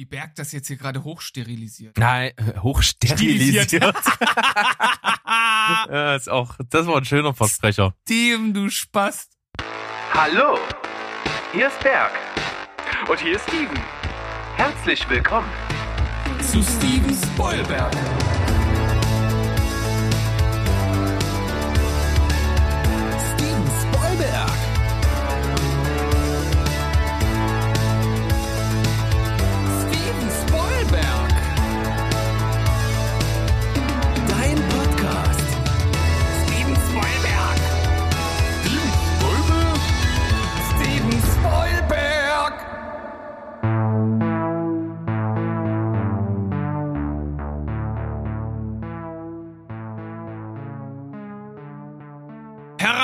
Wie Berg das jetzt hier gerade hochsterilisiert. Nein, äh, hochsterilisiert. Ja, ist auch, das war ein schöner Versprecher. Steven, du Spast. Hallo, hier ist Berg. Und hier ist Steven. Herzlich willkommen. Zu Steven Spoilberg.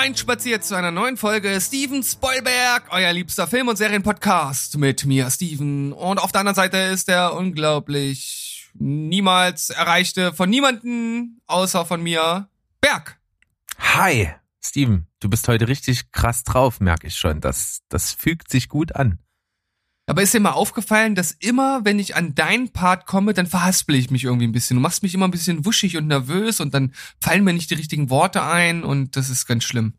Hereinspaziert zu einer neuen Folge Steven Spoilberg, euer liebster Film- und Serienpodcast mit mir, Steven. Und auf der anderen Seite ist der unglaublich niemals erreichte von niemanden außer von mir, Berg. Hi, Steven, du bist heute richtig krass drauf, merke ich schon. Das, das fügt sich gut an. Aber ist dir mal aufgefallen, dass immer, wenn ich an deinen Part komme, dann verhaspel ich mich irgendwie ein bisschen. Du machst mich immer ein bisschen wuschig und nervös und dann fallen mir nicht die richtigen Worte ein und das ist ganz schlimm.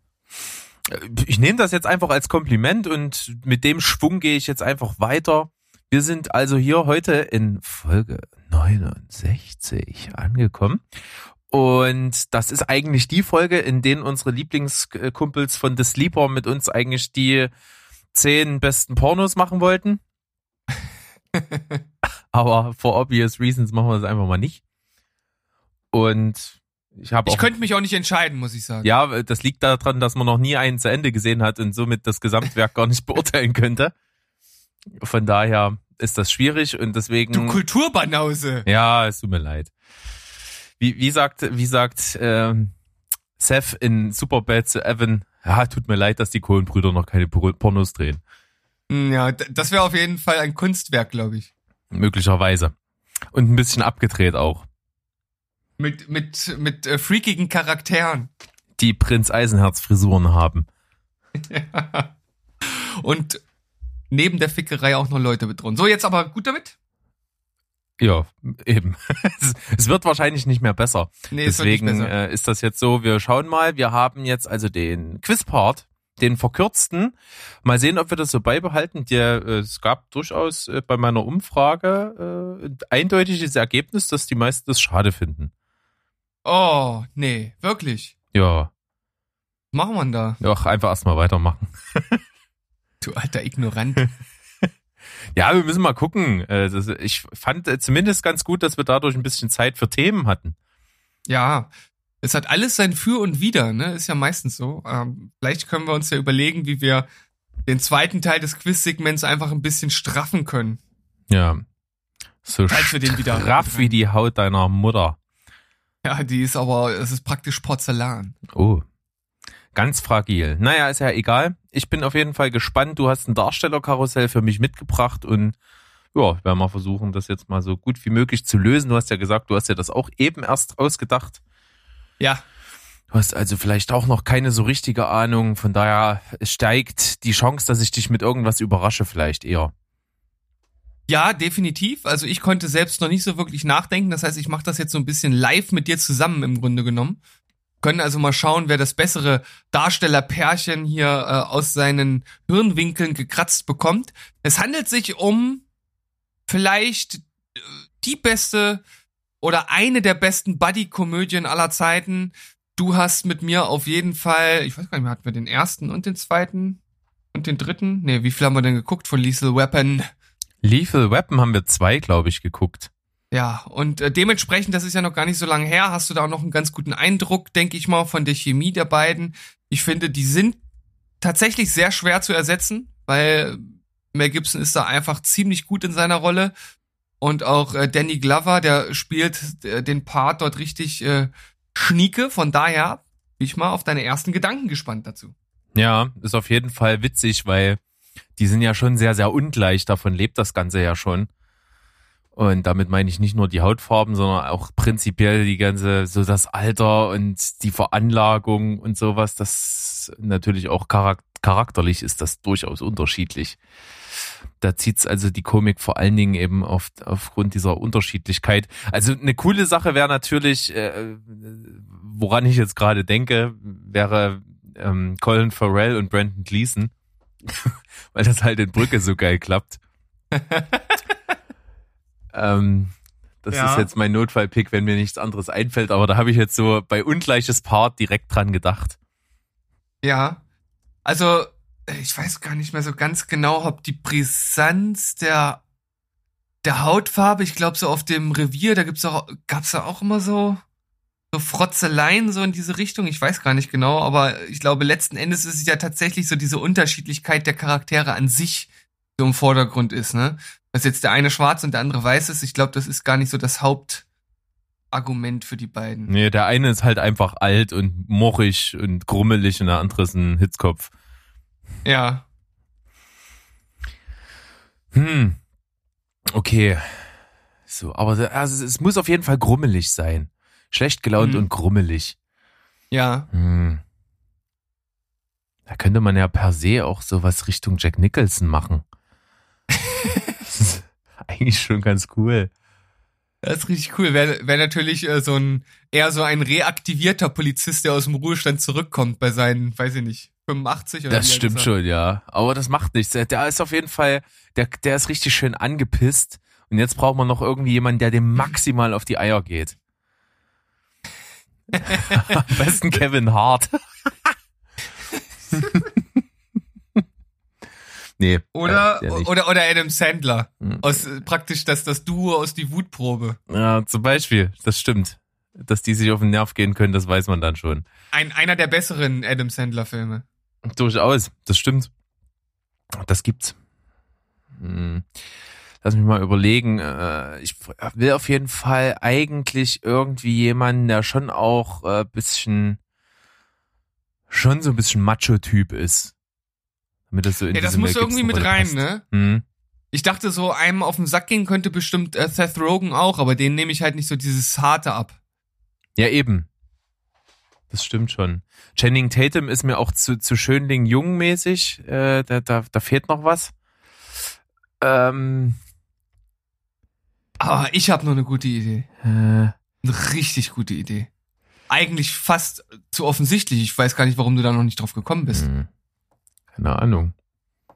Ich nehme das jetzt einfach als Kompliment und mit dem Schwung gehe ich jetzt einfach weiter. Wir sind also hier heute in Folge 69 angekommen. Und das ist eigentlich die Folge, in denen unsere Lieblingskumpels von The Sleeper mit uns eigentlich die zehn besten Pornos machen wollten. Aber for obvious reasons machen wir das einfach mal nicht. Und ich habe Ich könnte mich auch nicht entscheiden, muss ich sagen. ja, das liegt daran, dass man noch nie einen zu Ende gesehen hat und somit das Gesamtwerk gar nicht beurteilen könnte. Von daher ist das schwierig und deswegen. Du Kulturbanause. ja, es tut mir leid. Wie, wie sagt, wie sagt ähm, Seth in Superbad zu Evan, ja, tut mir leid, dass die Kohlenbrüder noch keine Por- Pornos drehen. Hm, Ja, das wäre auf jeden Fall ein Kunstwerk, glaube ich. Möglicherweise. Und ein bisschen abgedreht auch. Mit, mit, mit äh, freakigen Charakteren. Die Prinz Eisenherz Frisuren haben. Und neben der Fickerei auch noch Leute bedrohen. So, jetzt aber gut damit? Ja, eben. Es- wird wahrscheinlich nicht mehr besser. Nee, Deswegen besser. äh, ist das jetzt so, wir schauen mal, wir haben jetzt also den Quizpart, den verkürzten. Mal sehen, ob wir das so beibehalten. Der, äh, es gab durchaus äh, bei meiner Umfrage äh, ein eindeutiges Ergebnis, dass die meisten das schade finden. Oh, nee, wirklich. Ja, machen wir da? ja einfach erstmal weitermachen. Du alter Ignorant. Ja, wir müssen mal gucken. Äh, ich fand äh, zumindest ganz gut, dass wir dadurch ein bisschen Zeit für Themen hatten. ja, es hat alles sein Für und Wider, ne? Ist ja meistens so. Ähm, vielleicht können wir uns ja überlegen, wie wir den zweiten Teil des Quiz-Segments einfach ein bisschen straffen können. Ja. So Falls wir den wieder- straff wie die Haut deiner Mutter. Ja, die ist aber, es ist praktisch Porzellan. Oh. Ganz fragil. Naja, ist ja egal. Ich bin auf jeden Fall gespannt. Du hast ein Darstellerkarussell für mich mitgebracht und ja, ich werde mal versuchen, das jetzt mal so gut wie möglich zu lösen. Du hast ja gesagt, du hast ja das auch eben erst ausgedacht. Ja, Du hast also vielleicht auch noch keine so richtige Ahnung. Von daher steigt die Chance, dass ich dich mit irgendwas überrasche, vielleicht eher. Ja, definitiv. Also ich konnte selbst noch nicht so wirklich nachdenken. Das heißt, ich mache das jetzt so ein bisschen live mit dir zusammen im Grunde genommen. Können also mal schauen, wer das bessere Darstellerpärchen hier äh, aus seinen Hirnwinkeln gekratzt bekommt. Es handelt sich um vielleicht äh, die beste oder eine der besten Buddy-Komödien aller Zeiten. Du hast mit mir auf jeden Fall, ich weiß gar nicht mehr, hatten wir den ersten und den zweiten und den dritten? Nee, wie viel haben wir denn geguckt von Lethal Weapon? Lethal Weapon haben wir zwei, glaube ich, geguckt. Ja, und äh, dementsprechend, das ist ja noch gar nicht so lange her, hast du da auch noch einen ganz guten Eindruck, denke ich mal, von der Chemie der beiden. Ich finde, die sind tatsächlich sehr schwer zu ersetzen, weil Mel Gibson ist da einfach ziemlich gut in seiner Rolle. Und auch äh, Danny Glover, der spielt äh, den Part dort richtig äh, schnieke. Von daher bin ich mal auf deine ersten Gedanken gespannt dazu. Ja, ist auf jeden Fall witzig, weil die sind ja schon sehr, sehr ungleich. Davon lebt das Ganze ja schon. Und damit meine ich nicht nur die Hautfarben, sondern auch prinzipiell die ganze, so das Alter und die Veranlagung und sowas. Das natürlich auch charak charakterlich ist das durchaus unterschiedlich. da zieht's also die Komik vor allen Dingen eben auf, aufgrund dieser Unterschiedlichkeit. Also eine coole Sache wäre natürlich, äh, woran ich jetzt gerade denke, wäre ähm, Colin Farrell und Brandon Gleason, weil das halt in Brücke so geil klappt. ähm, das Ja. ist jetzt mein Notfallpick, wenn mir nichts anderes einfällt, aber da habe ich jetzt so bei ungleiches Part direkt dran gedacht. Ja. Also, ich weiß gar nicht mehr so ganz genau, ob die Brisanz der, der Hautfarbe, ich glaube so auf dem Revier, da gibt's auch, gab's da auch immer so, so Frotzeleien so in diese Richtung. Ich weiß gar nicht genau, aber ich glaube, letzten Endes ist es ja tatsächlich so diese Unterschiedlichkeit der Charaktere an sich, die im Vordergrund ist, ne? Dass jetzt der eine schwarz und der andere weiß ist, ich glaube, das ist gar nicht so das Hauptargument für die beiden. Nee, der eine ist halt einfach alt und mochig und grummelig und der andere ist ein Hitzkopf. Ja. Hm. Okay. So, aber also es muss auf jeden Fall grummelig sein. Schlecht gelaunt Mhm. und grummelig. Ja. Hm. Da könnte man ja per se auch sowas Richtung Jack Nicholson machen. eigentlich schon ganz cool. Das ist richtig cool. Wäre wär natürlich äh, so ein, eher so ein reaktivierter Polizist, der aus dem Ruhestand zurückkommt bei seinen, weiß ich nicht, 85 oder Das stimmt schon, ja. Aber das macht nichts. Der- Der ist auf jeden Fall, der, der ist richtig schön angepisst. Und jetzt braucht man noch irgendwie jemanden, der dem maximal auf die Eier geht. Am besten Kevin Hart. nee. Oder, äh, der nicht. oder, oder Adam Sandler. Hm. Aus, äh, praktisch das, das Duo aus die Wutprobe. Ja, zum Beispiel, das stimmt. Dass die sich auf den Nerv gehen können, das weiß man dann schon. Ein, einer der besseren Adam Sandler Filme. Durchaus, das stimmt. Das gibt's. Hm. Lass mich mal überlegen. Äh, Ich will auf jeden Fall eigentlich irgendwie jemanden, der schon auch äh, bisschen, schon so ein bisschen Macho-Typ ist. Damit das so in Ja, das muss irgendwie mit rein, passt. ne? Hm. Ich dachte so, einem auf den Sack gehen könnte bestimmt äh, Seth Rogen auch, aber den nehme ich halt nicht so dieses Harte ab. Ja, eben. Das stimmt schon. Channing Tatum ist mir auch zu, zu Schönling jung mäßig. Äh, da, da, da fehlt noch was. Ähm, Aber ich habe noch eine gute Idee. äh, Eine richtig gute Idee. Eigentlich fast zu offensichtlich. Ich weiß gar nicht, warum du da noch nicht drauf gekommen bist. Hm. Keine Ahnung.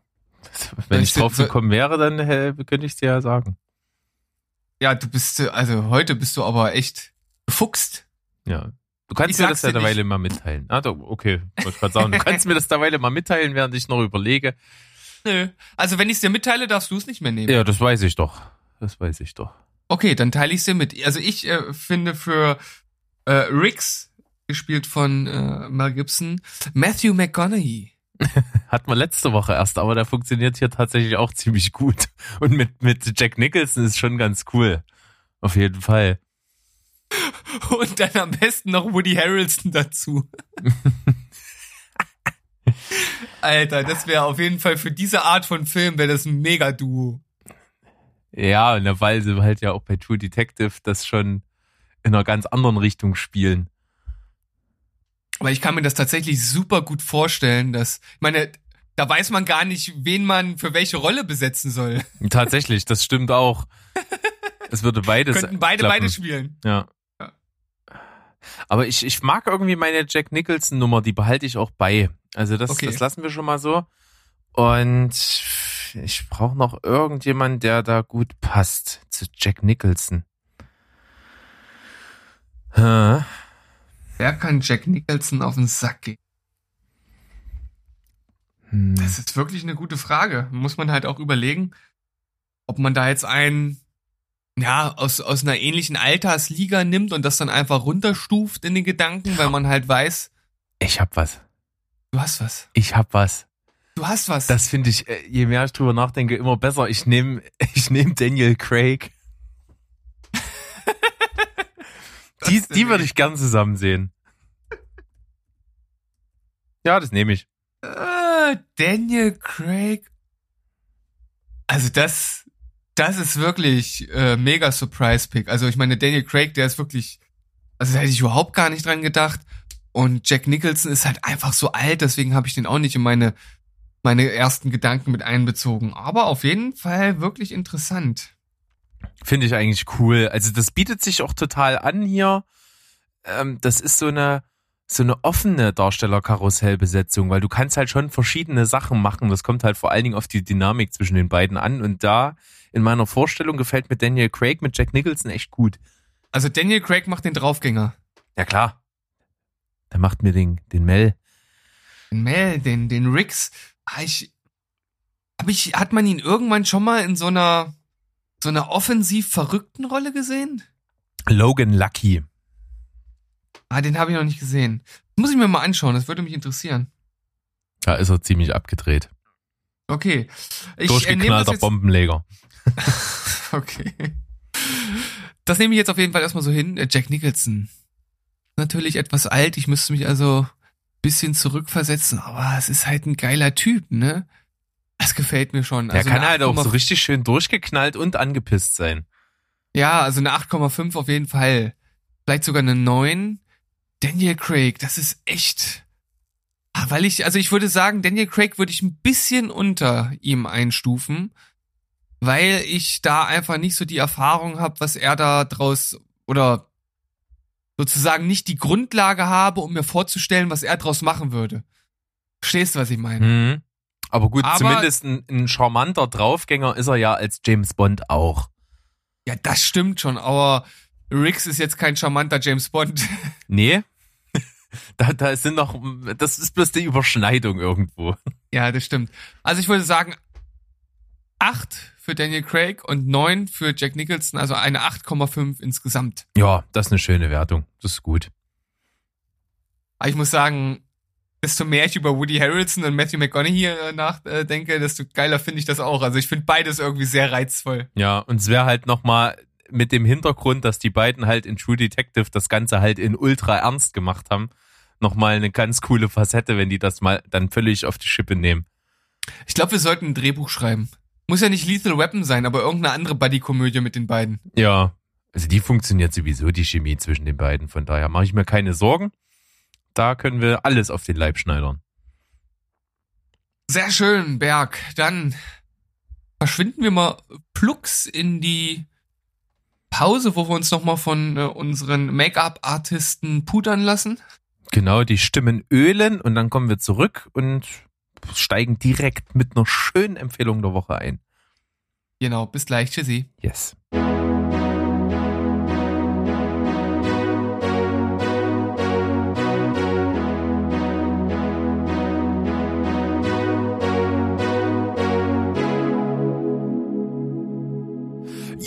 Wenn ich drauf gekommen wäre, dann könnte ich dir ja sagen. Ja, du bist, also heute bist du aber echt befuchst. Ja. Du kannst Ich mir das ja dir nicht. mal mitteilen. Ah, doch, okay. Wollte ich gerade sagen. Du kannst mir das derweile mal mitteilen, während ich noch überlege. Nö. Also wenn ich es dir mitteile, darfst du es nicht mehr nehmen. Ja, das weiß ich doch. Das weiß ich doch. Okay, dann teile ich es dir mit. Also ich äh, finde für äh, Riggs, gespielt von äh, Mel Gibson, Matthew McConaughey. Hat man letzte Woche erst, aber der funktioniert hier tatsächlich auch ziemlich gut. Und mit, mit Jack Nicholson ist schon ganz cool. Auf jeden Fall. Und dann am besten noch Woody Harrelson dazu. Alter, das wäre auf jeden Fall für diese Art von Film wäre das ein Mega-Duo. Ja, und weil sie halt ja auch bei True Detective das schon in einer ganz anderen Richtung spielen. Aber ich kann mir das tatsächlich super gut vorstellen, dass, ich meine, da weiß man gar nicht, wen man für welche Rolle besetzen soll. Tatsächlich, das stimmt auch. Es würde beides. Könnten beide klappen. beide spielen. Ja. Ja. Aber ich, ich mag irgendwie meine Jack Nicholson Nummer, die behalte ich auch bei. Also das, Okay. das lassen wir schon mal so. Und ich brauche noch irgendjemanden, der da gut passt zu Jack Nicholson. Hä? Wer kann Jack Nicholson auf den Sack gehen? Hm. Das ist wirklich eine gute Frage. Muss man halt auch überlegen, ob man da jetzt einen, ja, aus, aus einer ähnlichen Altersliga nimmt und das dann einfach runterstuft in den Gedanken, weil man halt weiß, Ich hab was. du hast was. Ich hab was. Du hast was. Das finde ich, äh, je mehr ich drüber nachdenke, immer besser. Ich nehme ich nehm Daniel Craig. Die die würde ich gern zusammen sehen. Ja, das nehme ich. Äh, Daniel Craig. Also das, das ist wirklich äh, mega Surprise Pick. Also ich meine, Daniel Craig, der ist wirklich, also da hätte ich überhaupt gar nicht dran gedacht. Und Jack Nicholson ist halt einfach so alt, deswegen habe ich den auch nicht in meine meine ersten Gedanken mit einbezogen. Aber auf jeden Fall wirklich interessant. Finde ich eigentlich cool. Also das bietet sich auch total an hier. Ähm, das ist so eine so eine offene Darstellerkarussellbesetzung, weil du kannst halt schon verschiedene Sachen machen. Das kommt halt vor allen Dingen auf die Dynamik zwischen den beiden an. Und da in meiner Vorstellung gefällt mir Daniel Craig mit Jack Nicholson echt gut. Also Daniel Craig macht den Draufgänger. Ja klar. Der macht mir den, den Mel. Den Mel, den, den Rix. Ah, ich, hab ich, hat man ihn irgendwann schon mal in so einer, so einer offensiv verrückten Rolle gesehen? Logan Lucky. Ah, den habe ich noch nicht gesehen. Das muss ich mir mal anschauen, das würde mich interessieren. Da ist er ziemlich abgedreht. Okay. Ich, äh, Durchgeknallter jetzt, Bombenleger. okay. Das nehme ich jetzt auf jeden Fall erstmal so hin. Äh, Jack Nicholson. Natürlich etwas alt, ich müsste mich also bisschen zurückversetzen, aber es ist halt ein geiler Typ, ne? Das gefällt mir schon. Der Also kann halt auch so 8,5 richtig schön durchgeknallt und angepisst sein. Ja, also eine 8,5 auf jeden Fall. Vielleicht sogar eine 9. Daniel Craig, das ist echt. Ah, Weil ich, also ich würde sagen, Daniel Craig würde ich ein bisschen unter ihm einstufen, weil ich da einfach nicht so die Erfahrung habe, was er da draus oder sozusagen nicht die Grundlage habe, um mir vorzustellen, was er draus machen würde. Verstehst du, was ich meine? Mhm. Aber gut, Aber- zumindest ein, ein charmanter Draufgänger ist er ja als James Bond auch. Ja, das stimmt schon, aber Riggs ist jetzt kein charmanter James Bond. Nee? da, da sind noch, das ist bloß die Überschneidung irgendwo. Ja, das stimmt. Also ich würde sagen, acht für Daniel Craig und neun für Jack Nicholson, also eine 8,5 insgesamt. Ja, das ist eine schöne Wertung. Das ist gut. Aber ich muss sagen, desto mehr ich über Woody Harrelson und Matthew McConaughey äh, nachdenke, desto geiler finde ich das auch. Also ich finde beides irgendwie sehr reizvoll. Ja, und es wäre halt nochmal mit dem Hintergrund, dass die beiden halt in True Detective das Ganze halt in ultra ernst gemacht haben, nochmal eine ganz coole Facette, wenn die das mal dann völlig auf die Schippe nehmen. Ich glaube, wir sollten ein Drehbuch schreiben. Muss ja nicht Lethal Weapon sein, aber irgendeine andere Buddy-Komödie mit den beiden. Ja, also die funktioniert sowieso, die Chemie zwischen den beiden. Von daher mache ich mir keine Sorgen. Da können wir alles auf den Leib schneidern. Sehr schön, Berg. Dann verschwinden wir mal plucks in die Pause, wo wir uns nochmal von äh, unseren Make-up-Artisten pudern lassen. Genau, die Stimmen ölen und dann kommen wir zurück und steigen direkt mit einer schönen Empfehlung der Woche ein. Genau, bis gleich. Tschüssi. Yes.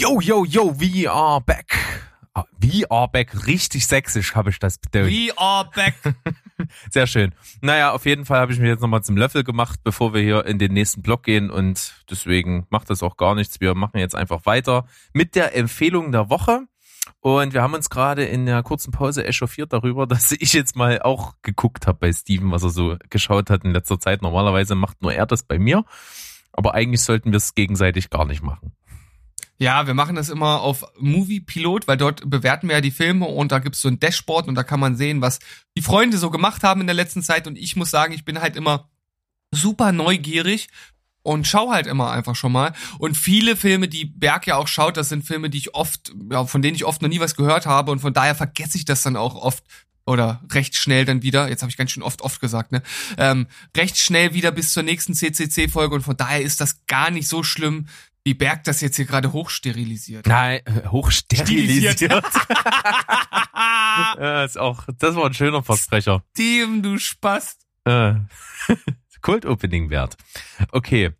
Yo, yo, yo, we are back. Ah, We are back. Richtig sächsisch habe ich das bitte. We are back. Sehr schön. Naja, auf jeden Fall habe ich mich jetzt nochmal zum Löffel gemacht, bevor wir hier in den nächsten Block gehen und deswegen macht das auch gar nichts. Wir machen jetzt einfach weiter mit der Empfehlung der Woche. Und wir haben uns gerade in der kurzen Pause echauffiert darüber, dass ich jetzt mal auch geguckt habe bei Steven, was er so geschaut hat in letzter Zeit. Normalerweise macht nur er das bei mir. Aber eigentlich sollten wir es gegenseitig gar nicht machen. Ja, wir machen das immer auf Movie Pilot, weil dort bewerten wir ja die Filme und da gibt's so ein Dashboard und da kann man sehen, was die Freunde so gemacht haben in der letzten Zeit. Und ich muss sagen, ich bin halt immer super neugierig und schau halt immer einfach schon mal. Und viele Filme, die Berg ja auch schaut, das sind Filme, die ich oft, ja, von denen ich oft noch nie was gehört habe und von daher vergesse ich das dann auch oft oder recht schnell dann wieder, jetzt habe ich ganz schön oft oft gesagt, ne? Ähm, recht schnell wieder bis zur nächsten CCC-Folge und von daher ist das gar nicht so schlimm, wie Berg das jetzt hier gerade hochsterilisiert. Nein, äh, hochsterilisiert. Ja, ist auch, das war ein schöner Versprecher. Steven, du Spast. Äh, Kult-Opening wert. Okay.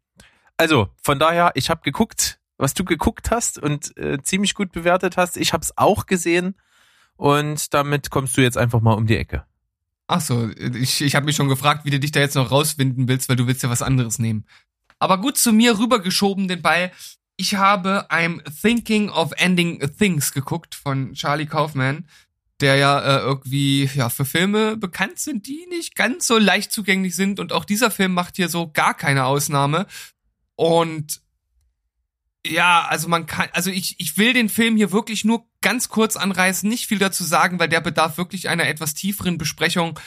Also, von daher, ich habe geguckt, was du geguckt hast und äh, ziemlich gut bewertet hast. Ich habe es auch gesehen und damit kommst du jetzt einfach mal um die Ecke. Ach so, ich, ich habe mich schon gefragt, wie du dich da jetzt noch rauswinden willst, weil du willst ja was anderes nehmen. Aber gut zu mir rübergeschoben den Ball. Ich habe I'm Thinking of Ending Things geguckt von Charlie Kaufman, der ja äh, irgendwie ja für Filme bekannt sind, die nicht ganz so leicht zugänglich sind und auch dieser Film macht hier so gar keine Ausnahme. Und ja, also man kann, also ich, ich will den Film hier wirklich nur ganz kurz anreißen, nicht viel dazu sagen, weil der bedarf wirklich einer etwas tieferen Besprechung.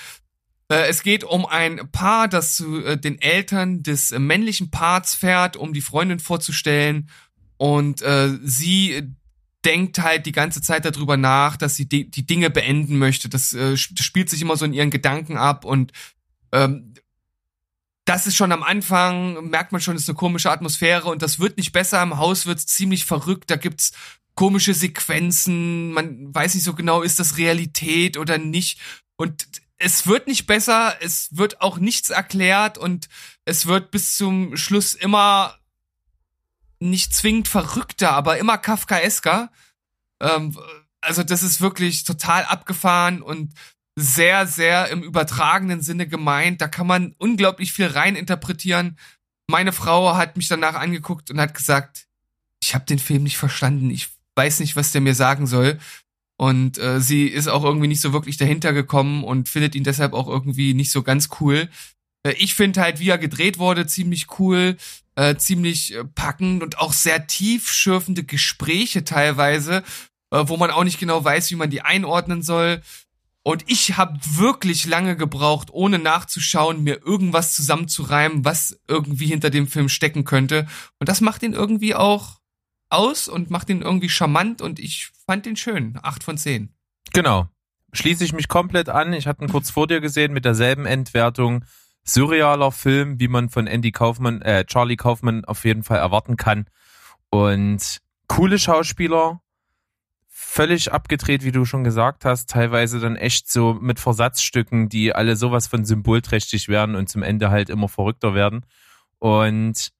Äh, es geht um ein Paar, das zu äh, den Eltern des äh, männlichen Parts fährt, um die Freundin vorzustellen. Und äh, sie denkt halt die ganze Zeit darüber nach, dass sie die, die Dinge beenden möchte. Das, äh, das spielt sich immer so in ihren Gedanken ab und ähm, das ist schon am Anfang, merkt man schon, ist eine komische Atmosphäre und das wird nicht besser. Im Haus wird's ziemlich verrückt. Da gibt's komische Sequenzen. Man weiß nicht so genau, ist das Realität oder nicht. Und es wird nicht besser. Es wird auch nichts erklärt und es wird bis zum Schluss immer nicht zwingend verrückter, aber immer Kafkaesker. Ähm, also das ist wirklich total abgefahren und sehr, sehr im übertragenen Sinne gemeint. Da kann man unglaublich viel reininterpretieren. Meine Frau hat mich danach angeguckt und hat gesagt, ich habe den Film nicht verstanden. Ich weiß nicht, was der mir sagen soll. Und äh, sie ist auch irgendwie nicht so wirklich dahinter gekommen und findet ihn deshalb auch irgendwie nicht so ganz cool. Äh, ich finde halt, wie er gedreht wurde, ziemlich cool, äh, ziemlich äh, packend und auch sehr tiefschürfende Gespräche teilweise, äh, wo man auch nicht genau weiß, wie man die einordnen soll. Und ich habe wirklich lange gebraucht, ohne nachzuschauen, mir irgendwas zusammenzureimen, was irgendwie hinter dem Film stecken könnte. Und das macht ihn irgendwie auch aus und macht ihn irgendwie charmant und ich fand ihn schön. Acht von zehn. Genau. Schließe ich mich komplett an. Ich hatte ihn kurz vor dir gesehen mit derselben Endwertung. Surrealer Film, wie man von Andy Kaufmann, äh, Charlie Kaufmann auf jeden Fall erwarten kann. Und coole Schauspieler, völlig abgedreht, wie du schon gesagt hast, teilweise dann echt so mit Versatzstücken, die alle sowas von symbolträchtig werden und zum Ende halt immer verrückter werden. Und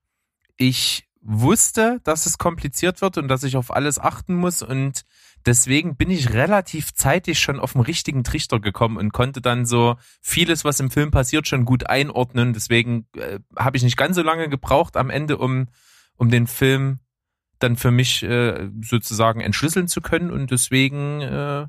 ich wusste, dass es kompliziert wird und dass ich auf alles achten muss und deswegen bin ich relativ zeitig schon auf den richtigen Trichter gekommen und konnte dann so vieles, was im Film passiert, schon gut einordnen. Deswegen äh, habe ich nicht ganz so lange gebraucht am Ende, um, um den Film dann für mich äh, sozusagen entschlüsseln zu können und deswegen äh,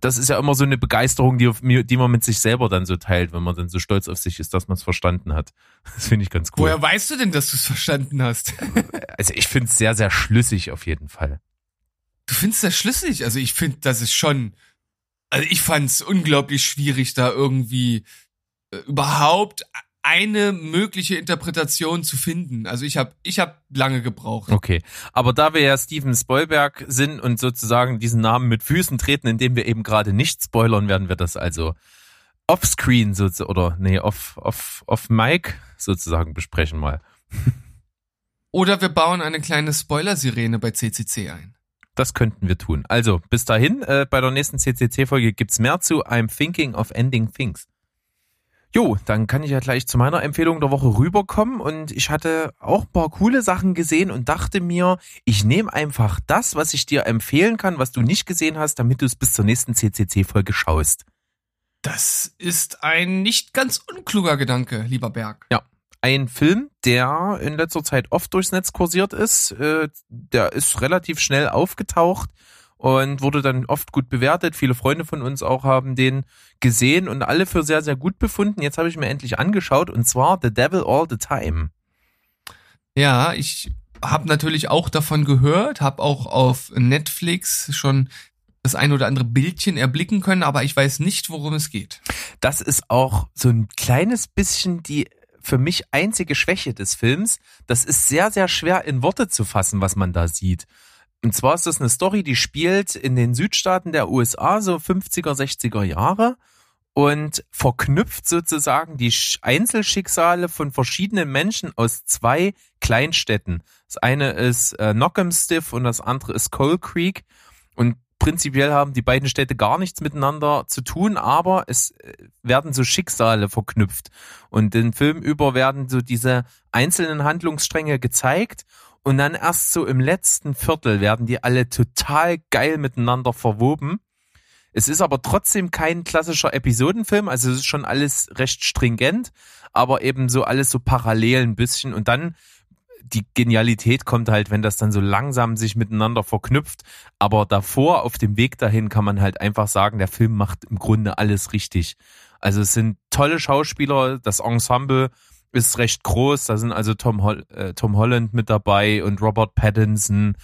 das ist ja immer so eine Begeisterung, die, die man mit sich selber dann so teilt, wenn man dann so stolz auf sich ist, dass man es verstanden hat. Das finde ich ganz cool. Woher weißt du denn, dass du es verstanden hast? also ich finde es sehr, sehr schlüssig auf jeden Fall. Du findest das schlüssig? Also ich finde, das ist schon. Also ich fand es unglaublich schwierig, da irgendwie äh, überhaupt eine mögliche Interpretation zu finden. Also ich habe ich hab lange gebraucht. Okay, aber da wir ja Steven Spoilberg sind und sozusagen diesen Namen mit Füßen treten, indem wir eben gerade nicht spoilern, werden wir das also offscreen sozusagen oder nee, off off off mic sozusagen besprechen mal. Oder wir bauen eine kleine Spoiler-Sirene bei CCC ein. Das könnten wir tun. Also, bis dahin, äh, bei der nächsten CCC-Folge gibt's mehr zu I'm Thinking of Ending Things. Jo, dann kann ich ja gleich zu meiner Empfehlung der Woche rüberkommen und ich hatte auch ein paar coole Sachen gesehen und dachte mir, ich nehme einfach das, was ich dir empfehlen kann, was du nicht gesehen hast, damit du es bis zur nächsten CCC-Folge schaust. Das ist ein nicht ganz unkluger Gedanke, lieber Berg. Ja, ein Film, der in letzter Zeit oft durchs Netz kursiert ist. Äh, der ist relativ schnell aufgetaucht und wurde dann oft gut bewertet. Viele Freunde von uns auch haben den gesehen und alle für sehr, sehr gut befunden. Jetzt habe ich mir endlich angeschaut und zwar The Devil All the Time. Ja, ich habe natürlich auch davon gehört, habe auch auf Netflix schon das ein oder andere Bildchen erblicken können, aber ich weiß nicht, worum es geht. Das ist auch so ein kleines bisschen die für mich einzige Schwäche des Films. Das ist sehr, sehr schwer in Worte zu fassen, was man da sieht. Und zwar ist das eine Story, die spielt in den Südstaaten der USA, so 50er, 60er Jahre und verknüpft sozusagen die Einzelschicksale von verschiedenen Menschen aus zwei Kleinstädten. Das eine ist äh, Knockemstiff und das andere ist Coal Creek. Und prinzipiell haben die beiden Städte gar nichts miteinander zu tun, aber es äh, werden so Schicksale verknüpft. Und den Film über werden so diese einzelnen Handlungsstränge gezeigt und dann erst so im letzten Viertel werden die alle total geil miteinander verwoben. Es ist aber trotzdem kein klassischer Episodenfilm, also es ist schon alles recht stringent, aber eben so alles so parallel ein bisschen und dann die Genialität kommt halt, wenn das dann so langsam sich miteinander verknüpft. Aber davor, auf dem Weg dahin, kann man halt einfach sagen, der Film macht im Grunde alles richtig. Also es sind tolle Schauspieler, das Ensemble ist recht groß. Da sind also Tom, Hol äh, Tom Holland mit dabei und Robert Pattinson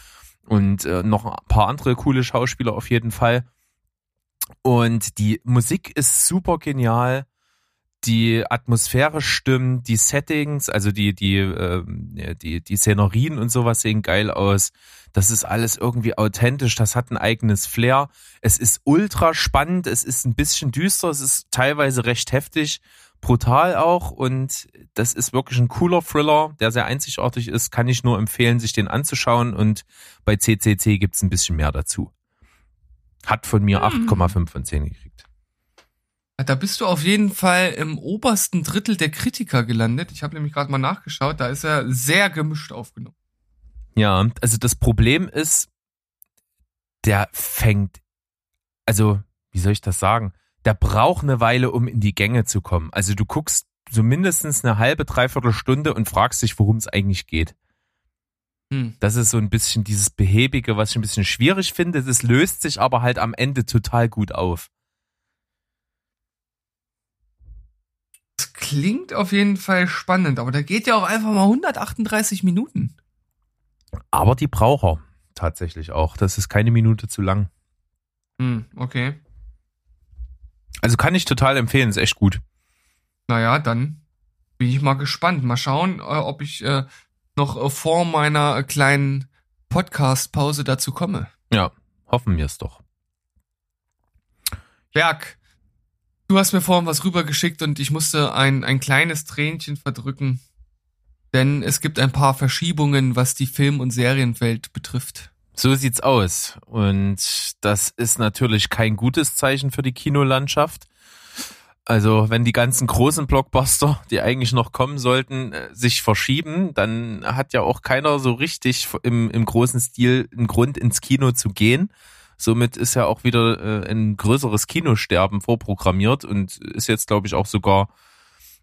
und äh, noch ein paar andere coole Schauspieler auf jeden Fall. Und die Musik ist super genial. die Atmosphäre stimmt, die Settings, also die die äh, die die Szenerien und sowas sehen geil aus. Das ist alles irgendwie authentisch, das hat ein eigenes Flair. Es ist ultra spannend, es ist ein bisschen düster, es ist teilweise recht heftig, brutal auch und das ist wirklich ein cooler Thriller, der sehr einzigartig ist. Kann ich nur empfehlen, sich den anzuschauen und bei CCC gibt's ein bisschen mehr dazu. Hat von mir 8,5 hm. von 10 gekriegt. Da bist du auf jeden Fall im obersten Drittel der Kritiker gelandet. Ich habe nämlich gerade mal nachgeschaut, da ist er sehr gemischt aufgenommen. Ja, also das Problem ist, der fängt, also wie soll ich das sagen? Der braucht eine Weile, um in die Gänge zu kommen. Also du guckst so mindestens eine halbe, dreiviertel Stunde und fragst dich, worum es eigentlich geht. Hm. Das ist so ein bisschen dieses Behäbige, was ich ein bisschen schwierig finde. Das löst sich aber halt am Ende total gut auf. Das klingt auf jeden Fall spannend, aber da geht ja auch einfach mal 138 Minuten. Aber die braucht er tatsächlich auch. Das ist keine Minute zu lang. Hm, okay. Also kann ich total empfehlen, ist echt gut. Naja, dann bin ich mal gespannt. Mal schauen, äh, ob ich äh, noch äh, vor meiner kleinen Podcast-Pause dazu komme. Ja, hoffen wir es doch. Berg, du hast mir vorhin was rübergeschickt und ich musste ein, ein kleines Tränchen verdrücken, denn es gibt ein paar Verschiebungen, was die Film- und Serienwelt betrifft. So sieht's aus. Und das ist natürlich kein gutes Zeichen für die Kinolandschaft. Also wenn die ganzen großen Blockbuster, die eigentlich noch kommen sollten, äh, sich verschieben, dann hat ja auch keiner so richtig im, im großen Stil einen Grund ins Kino zu gehen. Somit ist ja auch wieder äh, ein größeres Kinosterben vorprogrammiert und ist jetzt, glaube ich, auch sogar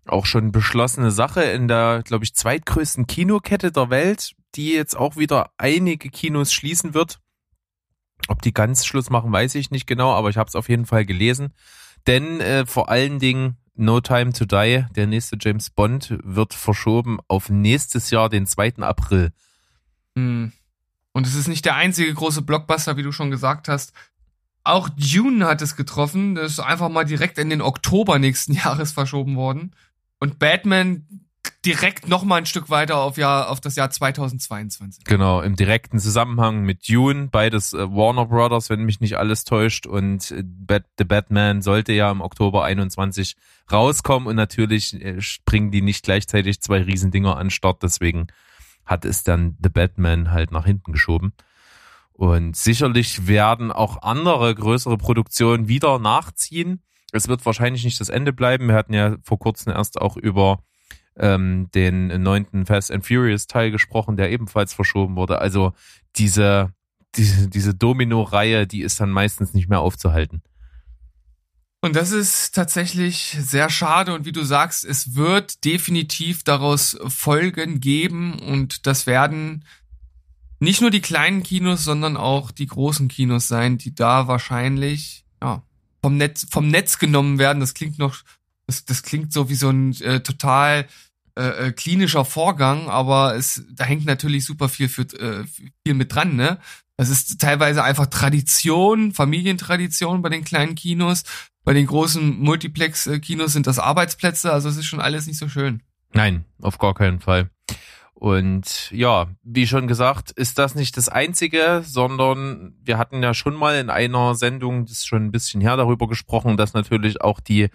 auch schon beschlossene Sache in der, glaube ich, zweitgrößten Kinokette der Welt, die jetzt auch wieder einige Kinos schließen wird. Ob die ganz Schluss machen, weiß ich nicht genau, aber ich habe es auf jeden Fall gelesen. Denn äh, vor allen Dingen No Time to Die, der nächste James Bond, wird verschoben auf nächstes Jahr, den 2. April. Hm. Und es ist nicht der einzige große Blockbuster, wie du schon gesagt hast. Auch Dune hat es getroffen. Das ist einfach mal direkt in den Oktober nächsten Jahres verschoben worden. Und Batman direkt noch mal ein Stück weiter auf, Jahr, auf das Jahr 2022. Genau, im direkten Zusammenhang mit Dune, beides äh, Warner Brothers, wenn mich nicht alles täuscht. Und äh, The Batman sollte ja im Oktober 21 rauskommen und natürlich äh, springen die nicht gleichzeitig zwei Riesendinger an Start, deswegen hat es dann The Batman halt nach hinten geschoben. Und sicherlich werden auch andere größere Produktionen wieder nachziehen. Es wird wahrscheinlich nicht das Ende bleiben. Wir hatten ja vor kurzem erst auch über ähm, den neunten Fast and Furious Teil gesprochen, der ebenfalls verschoben wurde. Also diese, diese, diese Domino-Reihe, die ist dann meistens nicht mehr aufzuhalten. Und das ist tatsächlich sehr schade. Und wie du sagst, es wird definitiv daraus Folgen geben. Und das werden nicht nur die kleinen Kinos, sondern auch die großen Kinos sein, die da wahrscheinlich ja, vom Netz, vom Netz genommen werden. Das klingt noch, das, das klingt so wie so ein äh, total äh, äh, klinischer Vorgang, aber es, da hängt natürlich super viel für äh, viel mit dran, ne? Das ist teilweise einfach Tradition, Familientradition bei den kleinen Kinos. Bei den großen Multiplex-Kinos sind das Arbeitsplätze, also es ist schon alles nicht so schön. Nein, auf gar keinen Fall. Und ja, wie schon gesagt, ist das nicht das Einzige, sondern wir hatten ja schon mal in einer Sendung, das ist schon ein bisschen her, darüber gesprochen, dass natürlich auch die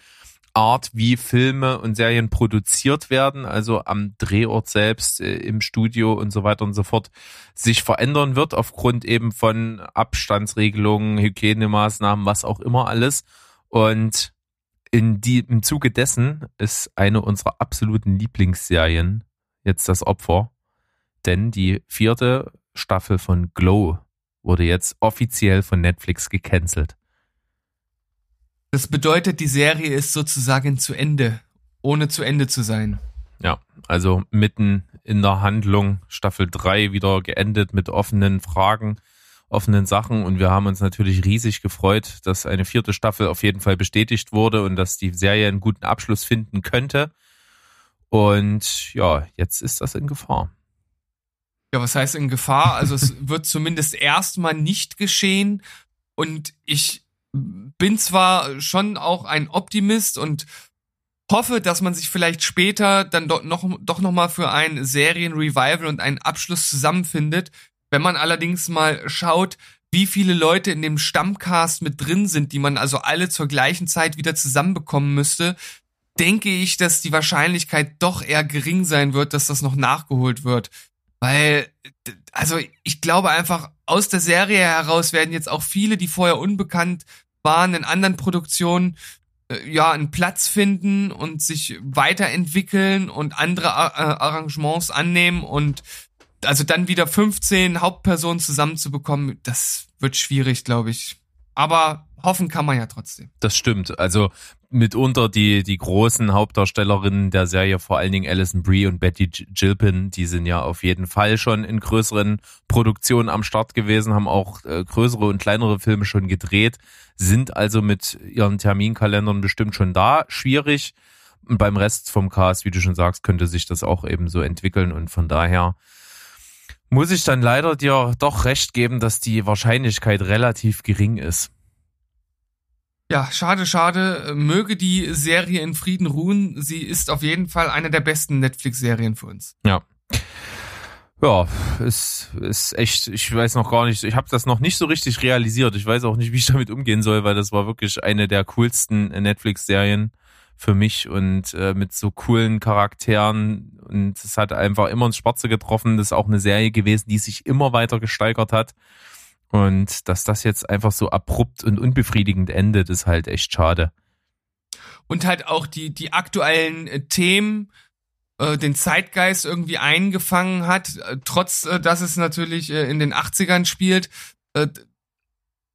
Art, wie Filme und Serien produziert werden, also am Drehort selbst, äh, im Studio und so weiter und so fort, sich verändern wird aufgrund eben von Abstandsregelungen, Hygienemaßnahmen, was auch immer alles. Und in die, im Zuge dessen ist eine unserer absoluten Lieblingsserien jetzt das Opfer, denn die vierte Staffel von Glow wurde jetzt offiziell von Netflix gecancelt. Das bedeutet, die Serie ist sozusagen zu Ende, ohne zu Ende zu sein. Ja, also mitten in der Handlung Staffel 3 wieder geendet mit offenen Fragen, offenen Sachen und wir haben uns natürlich riesig gefreut, dass eine vierte Staffel auf jeden Fall bestätigt wurde und dass die Serie einen guten Abschluss finden könnte. Und ja, jetzt ist das in Gefahr. Ja, was heißt in Gefahr? Also es wird zumindest erstmal nicht geschehen und ich bin zwar schon auch ein Optimist und hoffe, dass man sich vielleicht später dann doch noch, doch noch mal für ein Serienrevival und einen Abschluss zusammenfindet. Wenn man allerdings mal schaut, wie viele Leute in dem Stammcast mit drin sind, die man also alle zur gleichen Zeit wieder zusammenbekommen müsste, denke ich, dass die Wahrscheinlichkeit doch eher gering sein wird, dass das noch nachgeholt wird. Weil, also ich glaube einfach, aus der Serie heraus werden jetzt auch viele, die vorher unbekannt waren, in anderen Produktionen äh, ja einen Platz finden und sich weiterentwickeln und andere äh, Arrangements annehmen und also dann wieder 15 Hauptpersonen zusammenzubekommen, das wird schwierig, glaube ich. Aber hoffen kann man ja trotzdem. Das stimmt. Also mitunter die, die großen Hauptdarstellerinnen der Serie, vor allen Dingen Alison Brie und Betty Gilpin, die sind ja auf jeden Fall schon in größeren Produktionen am Start gewesen, haben auch äh, größere und kleinere Filme schon gedreht, sind also mit ihren Terminkalendern bestimmt schon da. Schwierig. Und beim Rest vom Cast, wie du schon sagst, könnte sich das auch eben so entwickeln und von daher muss ich dann leider dir doch recht geben, dass die Wahrscheinlichkeit relativ gering ist. Ja, schade, schade. Möge die Serie in Frieden ruhen. Sie ist auf jeden Fall eine der besten Netflix-Serien für uns. Ja. Ja, es ist echt, ich weiß noch gar nicht, ich habe das noch nicht so richtig realisiert. Ich weiß auch nicht, wie ich damit umgehen soll, weil das war wirklich eine der coolsten Netflix-Serien für mich und äh, mit so coolen Charakteren und es hat einfach immer ins Schwarze getroffen. Das ist auch eine Serie gewesen, die sich immer weiter gesteigert hat. Und dass das jetzt einfach so abrupt und unbefriedigend endet, ist halt echt schade. Und halt auch die, die aktuellen äh, Themen, äh, den Zeitgeist irgendwie eingefangen hat, äh, trotz äh, dass es natürlich äh, in den 80ern spielt.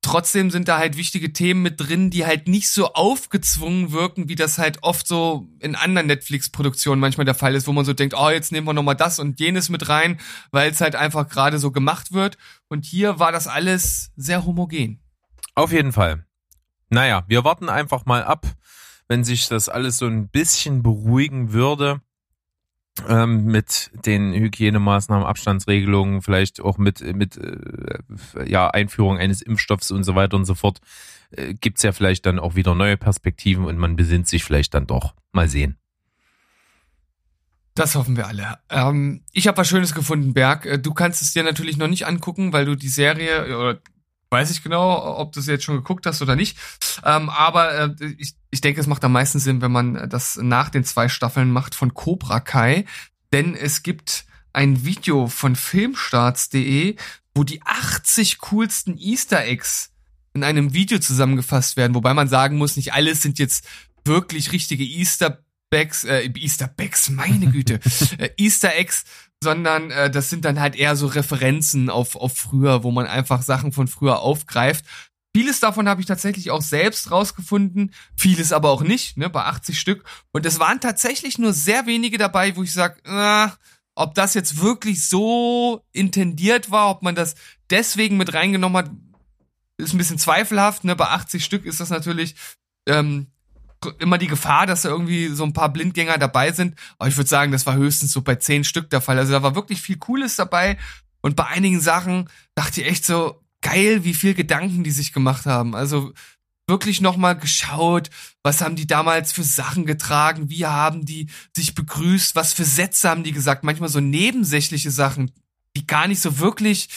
Trotzdem sind da halt wichtige Themen mit drin, die halt nicht so aufgezwungen wirken, wie das halt oft so in anderen Netflix-Produktionen manchmal der Fall ist, wo man so denkt, oh, jetzt nehmen wir nochmal das und jenes mit rein, weil es halt einfach gerade so gemacht wird. Und hier war das alles sehr homogen. Auf jeden Fall. Naja, wir warten einfach mal ab, wenn sich das alles so ein bisschen beruhigen würde ähm, mit den Hygienemaßnahmen, Abstandsregelungen, vielleicht auch mit, mit äh, ja, Einführung eines Impfstoffs und so weiter und so fort, äh, gibt's ja vielleicht dann auch wieder neue Perspektiven und man besinnt sich vielleicht dann doch. Mal sehen. Das hoffen wir alle. Ähm, ich habe was Schönes gefunden, Berg. Äh, du kannst es dir natürlich noch nicht angucken, weil du die Serie, oder weiß ich genau, ob du sie jetzt schon geguckt hast oder nicht. Ähm, aber äh, ich, ich denke, es macht am meisten Sinn, wenn man das nach den zwei Staffeln macht von Cobra Kai. Denn es gibt ein Video von filmstarts.de, wo die 80 coolsten Easter Eggs in einem Video zusammengefasst werden. Wobei man sagen muss, nicht alles sind jetzt wirklich richtige Easter Eggs, äh, Easter Eggs, meine Güte, äh, Easter Eggs, sondern äh, das sind dann halt eher so Referenzen auf, auf früher, wo man einfach Sachen von früher aufgreift. Vieles davon habe ich tatsächlich auch selbst rausgefunden, vieles aber auch nicht, ne, bei 80 Stück. Und es waren tatsächlich nur sehr wenige dabei, wo ich sage, äh, ob das jetzt wirklich so intendiert war, ob man das deswegen mit reingenommen hat, ist ein bisschen zweifelhaft. Ne? Bei 80 Stück ist das natürlich ähm, immer die Gefahr, dass da irgendwie so ein paar Blindgänger dabei sind. Aber ich würde sagen, das war höchstens so bei zehn Stück der Fall. Also da war wirklich viel Cooles dabei. Und bei einigen Sachen dachte ich echt so, geil, wie viel Gedanken die sich gemacht haben. Also wirklich nochmal geschaut, was haben die damals für Sachen getragen, wie haben die sich begrüßt, was für Sätze haben die gesagt. Manchmal so nebensächliche Sachen, die gar nicht so wirklich,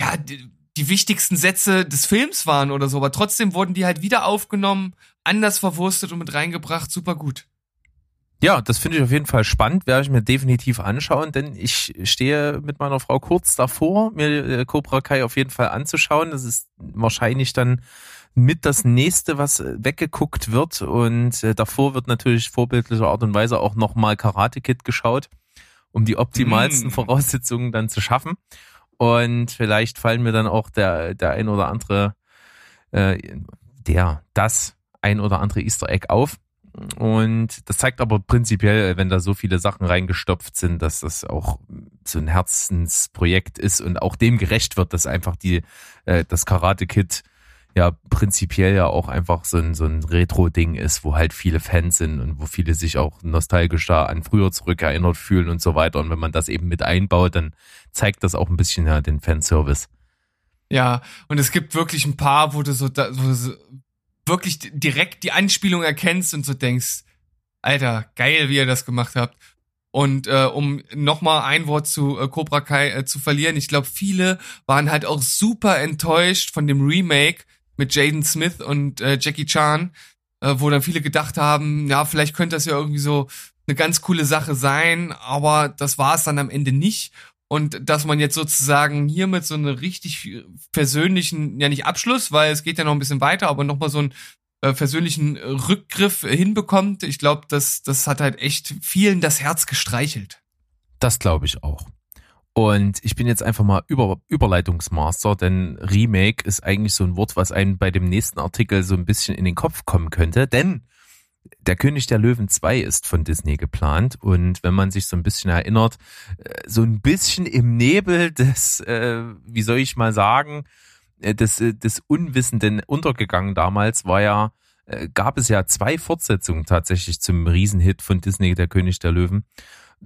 ja, die, die wichtigsten Sätze des Films waren oder so, aber trotzdem wurden die halt wieder aufgenommen, anders verwurstet und mit reingebracht, super gut. Ja, das finde ich auf jeden Fall spannend, werde ich mir definitiv anschauen, denn ich stehe mit meiner Frau kurz davor, mir äh, Cobra Kai auf jeden Fall anzuschauen. Das ist wahrscheinlich dann mit das nächste, was äh, weggeguckt wird und äh, davor wird natürlich vorbildlicher Art und Weise auch nochmal Karate Kid geschaut, um die optimalsten mm. Voraussetzungen dann zu schaffen. Und vielleicht fallen mir dann auch der, der ein oder andere, äh, der, das ein oder andere Easter Egg auf. Und das zeigt aber prinzipiell, wenn da so viele Sachen reingestopft sind, dass das auch so ein Herzensprojekt ist und auch dem gerecht wird, dass einfach die, äh, das Karate Kid ja prinzipiell ja auch einfach so ein, so ein Retro-Ding ist, wo halt viele Fans sind und wo viele sich auch nostalgisch da an früher zurückerinnert fühlen und so weiter. Und wenn man das eben mit einbaut, dann zeigt das auch ein bisschen ja den Fanservice. Ja, und es gibt wirklich ein paar, wo du so, da, wo du so wirklich direkt die Anspielung erkennst und so denkst, Alter, geil, wie ihr das gemacht habt. Und äh, um nochmal ein Wort zu äh, Cobra Kai äh, zu verlieren, ich glaube, viele waren halt auch super enttäuscht von dem Remake mit Jaden Smith und äh, Jackie Chan, äh, wo dann viele gedacht haben, ja, vielleicht könnte das ja irgendwie so eine ganz coole Sache sein, aber das war es dann am Ende nicht. Und dass man jetzt sozusagen hiermit so einen richtig persönlichen, ja nicht Abschluss, weil es geht ja noch ein bisschen weiter, aber nochmal so einen äh, persönlichen Rückgriff hinbekommt, ich glaube, das, das hat halt echt vielen das Herz gestreichelt. Das glaube ich auch. Und ich bin jetzt einfach mal Über Überleitungsmaster, denn Remake ist eigentlich so ein Wort, was einem bei dem nächsten Artikel so ein bisschen in den Kopf kommen könnte. Denn der König der Löwen 2 ist von Disney geplant und wenn man sich so ein bisschen erinnert, äh, so ein bisschen im Nebel des, äh, wie soll ich mal sagen, äh, des, äh, des Unwissenden untergegangen damals war ja, gab es ja zwei Fortsetzungen tatsächlich zum Riesenhit von Disney, der König der Löwen.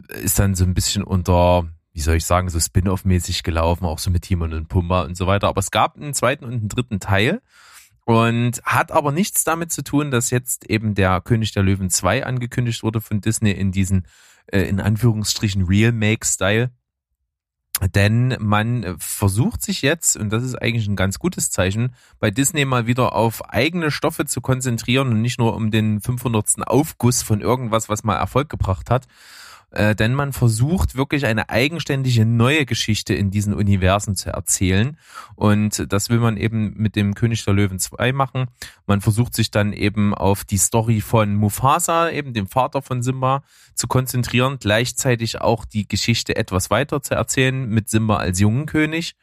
Ist dann so ein bisschen unter, wie soll ich sagen, so Spin-off-mäßig gelaufen, auch so mit Timon und Pumba und so weiter. Aber es gab einen zweiten und einen dritten Teil und hat aber nichts damit zu tun, dass jetzt eben der König der Löwen 2 angekündigt wurde von Disney in diesen, äh, in Anführungsstrichen, Real-Make-Style. Denn man versucht sich jetzt, und das ist eigentlich ein ganz gutes Zeichen, bei Disney mal wieder auf eigene Stoffe zu konzentrieren und nicht nur um den 500. Aufguss von irgendwas, was mal Erfolg gebracht hat, äh, denn man versucht wirklich eine eigenständige neue Geschichte in diesen Universen zu erzählen und das will man eben mit dem König der Löwen 2 machen. Man versucht sich dann eben auf die Story von Mufasa, eben dem Vater von Simba, zu konzentrieren, gleichzeitig auch die Geschichte etwas weiter zu erzählen mit Simba als jungen König.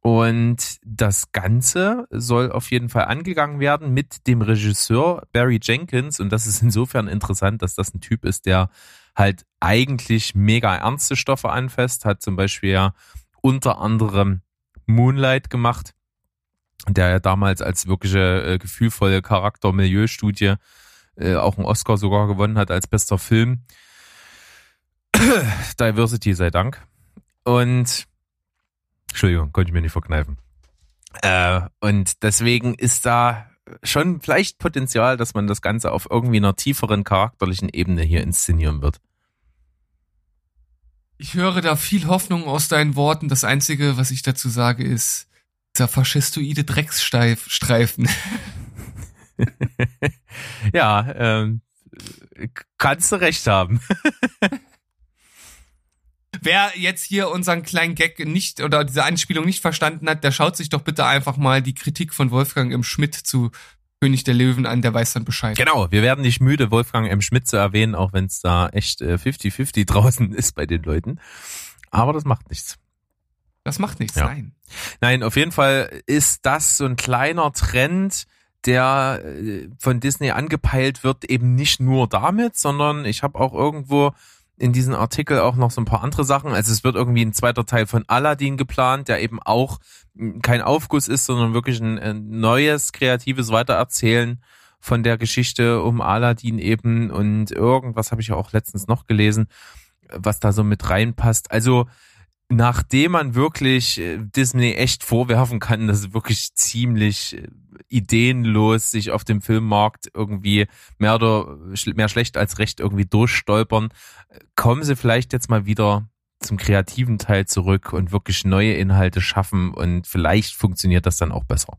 Und das Ganze soll auf jeden Fall angegangen werden mit dem Regisseur Barry Jenkins. Und das ist insofern interessant, dass das ein Typ ist, der halt eigentlich mega ernste Stoffe anfasst, hat zum Beispiel ja unter anderem Moonlight gemacht, der ja damals als wirkliche äh, gefühlvolle Charakter-Milieustudie äh, auch einen Oscar sogar gewonnen hat als bester Film. Diversity sei Dank. Und Entschuldigung, konnte ich mir nicht verkneifen. Äh, und deswegen ist da schon vielleicht Potenzial, dass man das Ganze auf irgendwie einer tieferen charakterlichen Ebene hier inszenieren wird. Ich höre da viel Hoffnung aus deinen Worten. Das Einzige, was ich dazu sage, ist dieser faschistoide Drecksstreifen. ja, ähm, kannst du recht haben. Wer jetzt hier unseren kleinen Gag nicht oder diese Anspielung nicht verstanden hat, der schaut sich doch bitte einfach mal die Kritik von Wolfgang im Schmidt zu König der Löwen an, der weiß dann Bescheid. Genau, wir werden nicht müde, Wolfgang M. Schmidt zu erwähnen, auch wenn es da echt 50-50 äh, draußen ist bei den Leuten. Aber das macht nichts. Das macht nichts, ja. nein. Nein, auf jeden Fall ist das so ein kleiner Trend, der äh, von Disney angepeilt wird, eben nicht nur damit, sondern ich habe auch irgendwo in diesem Artikel auch noch so ein paar andere Sachen. Also es wird irgendwie ein zweiter Teil von Aladdin geplant, der eben auch kein Aufguss ist, sondern wirklich ein, ein neues, kreatives Weitererzählen von der Geschichte um Aladdin eben und irgendwas habe ich ja auch letztens noch gelesen, was da so mit reinpasst. Also nachdem man wirklich äh, Disney echt vorwerfen kann, dass es wirklich ziemlich äh, ideenlos sich auf dem Filmmarkt irgendwie mehr oder mehr schlecht als recht irgendwie durchstolpern, kommen sie vielleicht jetzt mal wieder zum kreativen Teil zurück und wirklich neue Inhalte schaffen und vielleicht funktioniert das dann auch besser.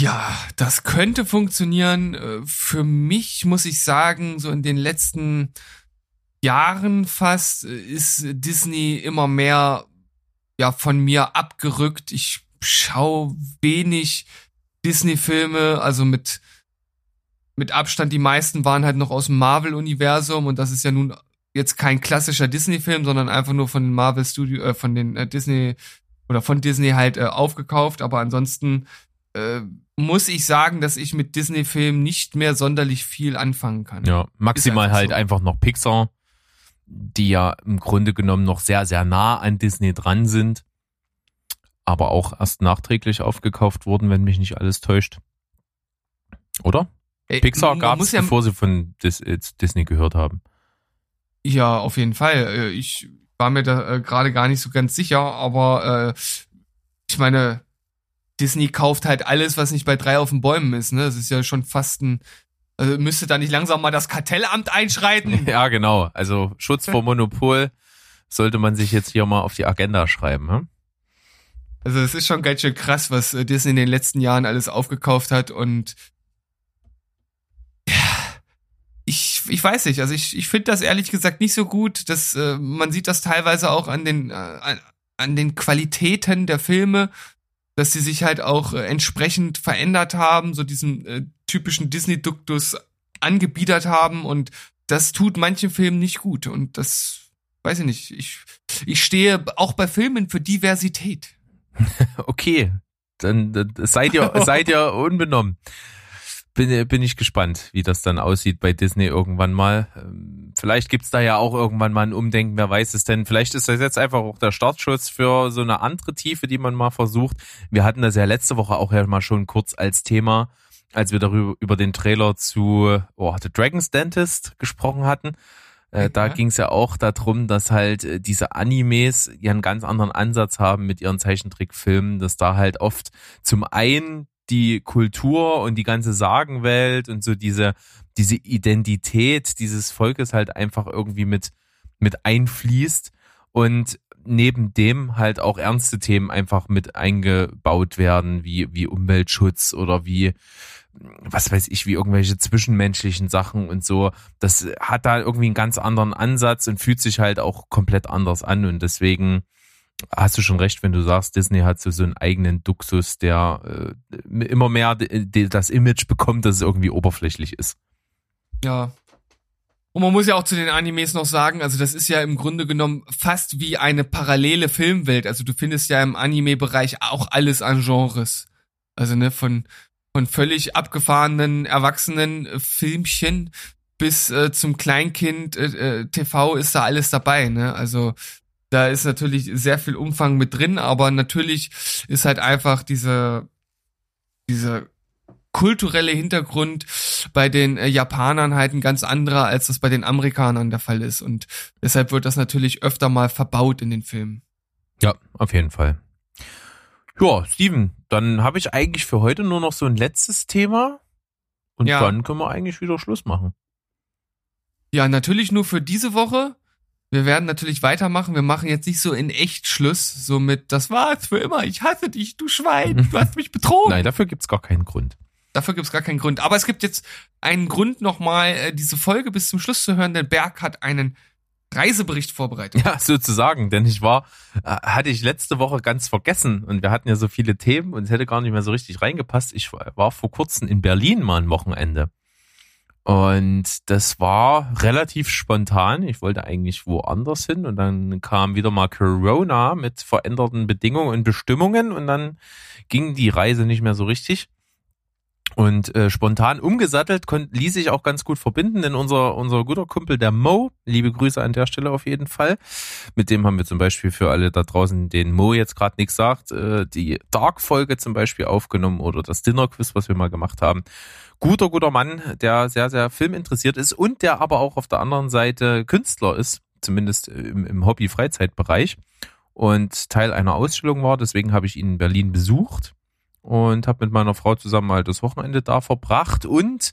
Ja, das könnte funktionieren. Äh, für mich muss ich sagen, so in den letzten Jahren fast äh, ist Disney immer mehr ja von mir abgerückt. Ich schaue wenig Disney-Filme, also mit mit Abstand die meisten waren halt noch aus dem Marvel-Universum und das ist ja nun jetzt kein klassischer Disney-Film, sondern einfach nur von den Marvel Studio, äh, von den äh, Disney oder von Disney halt äh, aufgekauft. Aber ansonsten äh, muss ich sagen, dass ich mit Disney-Filmen nicht mehr sonderlich viel anfangen kann. Ja, maximal halt so. einfach noch Pixar, die ja im Grunde genommen noch sehr, sehr nah an Disney dran sind, aber auch erst nachträglich aufgekauft wurden, wenn mich nicht alles täuscht. Oder? Ey, Pixar gab es, ja bevor sie von Dis Disney gehört haben. Ja, auf jeden Fall. Äh, ich war mir da äh, gerade gar nicht so ganz sicher, aber äh, ich meine, Disney kauft halt alles, was nicht bei drei auf den Bäumen ist, ne? Das ist ja schon fast ein, also müsste da nicht langsam mal das Kartellamt einschreiten? Ja, genau. Also Schutz vor Monopol sollte man sich jetzt hier mal auf die Agenda schreiben. Hm? Also es ist schon ganz schön krass, was äh, Disney in den letzten Jahren alles aufgekauft hat und ich, ich weiß nicht, also ich, ich finde das ehrlich gesagt nicht so gut, dass äh, man sieht das teilweise auch an den äh, an, an den Qualitäten der Filme, dass sie sich halt auch äh, entsprechend verändert haben, so diesen äh, typischen Disney-Duktus angebiedert haben und das tut manchen Filmen nicht gut und das weiß ich nicht. Ich, ich stehe auch bei Filmen für Diversität. okay, dann, dann seid ihr seid ihr unbenommen. Bin, bin ich gespannt, wie das dann aussieht bei Disney irgendwann mal. Vielleicht gibt's da ja auch irgendwann mal ein Umdenken, wer weiß es denn. Vielleicht ist das jetzt einfach auch der Startschuss für so eine andere Tiefe, die man mal versucht. Wir hatten das ja letzte Woche auch ja mal schon kurz als Thema, als wir darüber über den Trailer zu oh, The Dragon's Dentist gesprochen hatten. Äh, da ging es ja auch darum, dass halt äh, diese Animes ja einen ganz anderen Ansatz haben mit ihren Zeichentrickfilmen, dass da halt oft zum einen die Kultur und die ganze Sagenwelt und so diese, diese Identität dieses Volkes halt einfach irgendwie mit, mit einfließt und neben dem halt auch ernste Themen einfach mit eingebaut werden, wie, wie Umweltschutz oder wie was weiß ich, wie irgendwelche zwischenmenschlichen Sachen und so. Das hat da irgendwie einen ganz anderen Ansatz und fühlt sich halt auch komplett anders an und deswegen hast du schon recht, wenn du sagst, Disney hat so, so einen eigenen Duxus, der äh, immer mehr das Image bekommt, dass es irgendwie oberflächlich ist. Ja. Und man muss ja auch zu den Animes noch sagen, also das ist ja im Grunde genommen fast wie eine parallele Filmwelt. Also du findest ja im Anime-Bereich auch alles an Genres. Also ne, von von völlig abgefahrenen erwachsenen äh, Filmchen bis äh, zum Kleinkind äh, äh TV ist da alles dabei, ne? Also da ist natürlich sehr viel Umfang mit drin, aber natürlich ist halt einfach diese diese kulturelle Hintergrund bei den äh, Japanern halt ein ganz anderer, als das bei den Amerikanern der Fall ist. Und deshalb wird das natürlich öfter mal verbaut in den Filmen. Ja, auf jeden Fall. Ja, Steven, dann habe ich eigentlich für heute nur noch so ein letztes Thema und ja. dann können wir eigentlich wieder Schluss machen. Ja, natürlich nur für diese Woche. Wir werden natürlich weitermachen. Wir machen jetzt nicht so in echt Schluss, so mit, das war's für immer, ich hasse dich, du Schwein, du hast mich betrogen. Nein, dafür gibt's gar keinen Grund. Dafür gibt's gar keinen Grund. Aber es gibt jetzt einen Grund, nochmal äh, diese Folge bis zum Schluss zu hören, denn Berg hat einen Reisebericht vorbereitet. Ja, sozusagen, denn ich war, äh, hatte ich letzte Woche ganz vergessen und wir hatten ja so viele Themen und es hätte gar nicht mehr so richtig reingepasst. Ich war vor kurzem in Berlin mal ein Wochenende. Und das war relativ spontan. Ich wollte eigentlich woanders hin und dann kam wieder mal Corona mit veränderten Bedingungen und Bestimmungen und dann ging die Reise nicht mehr so richtig. Und äh, spontan umgesattelt konnt, ließ sich auch ganz gut verbinden, denn unser, unser guter Kumpel, der Mo, liebe Grüße an der Stelle auf jeden Fall, mit dem haben wir zum Beispiel für alle da draußen, den Mo jetzt gerade nichts sagt, äh, die Dark-Folge zum Beispiel aufgenommen oder das Dinner-Quiz, was wir mal gemacht haben. Guter, guter Mann, der sehr, sehr filminteressiert ist und der aber auch auf der anderen Seite Künstler ist, zumindest im, im Hobby-Freizeitbereich und Teil einer Ausstellung war. Deswegen habe ich ihn in Berlin besucht und habe mit meiner Frau zusammen halt das Wochenende da verbracht. Und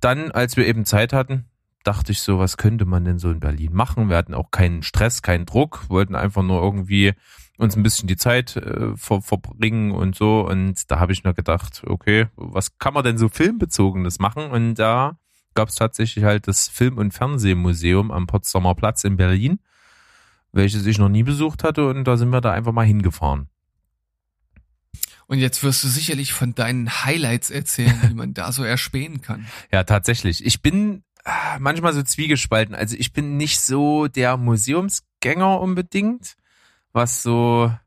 dann, als wir eben Zeit hatten, dachte ich so, was könnte man denn so in Berlin machen? Wir hatten auch keinen Stress, keinen Druck, wollten einfach nur irgendwie uns ein bisschen die Zeit äh, ver verbringen und so. Und da habe ich nur gedacht, okay, was kann man denn so filmbezogenes machen? Und da gab es tatsächlich halt das Film- und Fernsehmuseum am Potsdamer Platz in Berlin, welches ich noch nie besucht hatte. Und da sind wir da einfach mal hingefahren. Und jetzt wirst du sicherlich von deinen Highlights erzählen, wie man da so erspähen kann. Ja, tatsächlich. Ich bin ah, manchmal so zwiegespalten. Also ich bin nicht so der Museumsgänger unbedingt, was so äh,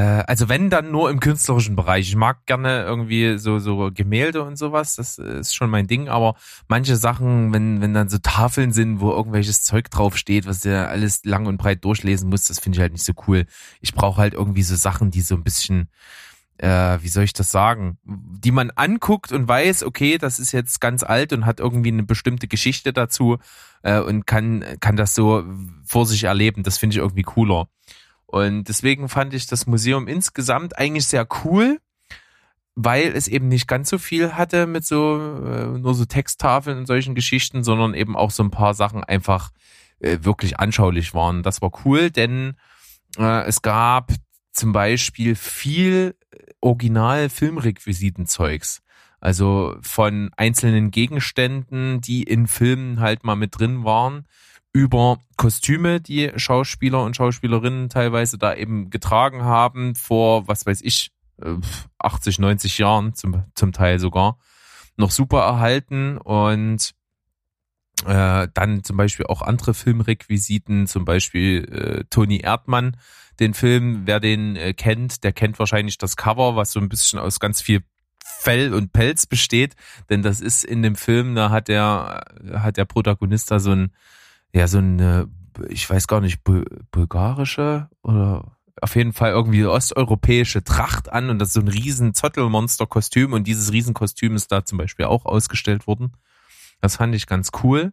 also wenn dann nur im künstlerischen Bereich. Ich mag gerne irgendwie so so Gemälde und sowas, das ist schon mein Ding, aber manche Sachen, wenn wenn dann so Tafeln sind, wo irgendwelches Zeug drauf steht, was der alles lang und breit durchlesen muss, das finde ich halt nicht so cool. Ich brauche halt irgendwie so Sachen, die so ein bisschen äh, wie soll ich das sagen, die man anguckt und weiß, okay, das ist jetzt ganz alt und hat irgendwie eine bestimmte Geschichte dazu äh, und kann kann das so vor sich erleben. Das finde ich irgendwie cooler. Und deswegen fand ich das Museum insgesamt eigentlich sehr cool, weil es eben nicht ganz so viel hatte mit so äh, nur so Texttafeln und solchen Geschichten, sondern eben auch so ein paar Sachen einfach äh, wirklich anschaulich waren. Das war cool, denn äh, es gab zum Beispiel viel Original-Filmrequisitenzeugs. Also von einzelnen Gegenständen, die in Filmen halt mal mit drin waren, über Kostüme, die Schauspieler und Schauspielerinnen teilweise da eben getragen haben, vor, was weiß ich, 80, äh, 90 Jahren zum, zum Teil sogar, noch super erhalten und äh, dann zum Beispiel auch andere Filmrequisiten, zum Beispiel äh, Toni Erdmann, den Film, wer den äh, kennt, der kennt wahrscheinlich das Cover, was so ein bisschen aus ganz viel Fell und Pelz besteht, denn das ist in dem Film, da hat der, hat der Protagonist da so ein, ja, so eine, ich weiß gar nicht, bulgarische oder auf jeden Fall irgendwie osteuropäische Tracht an und das ist so ein riesen Zottelmonster-Kostüm und dieses Riesenkostüm ist da zum Beispiel auch ausgestellt worden. Das fand ich ganz cool.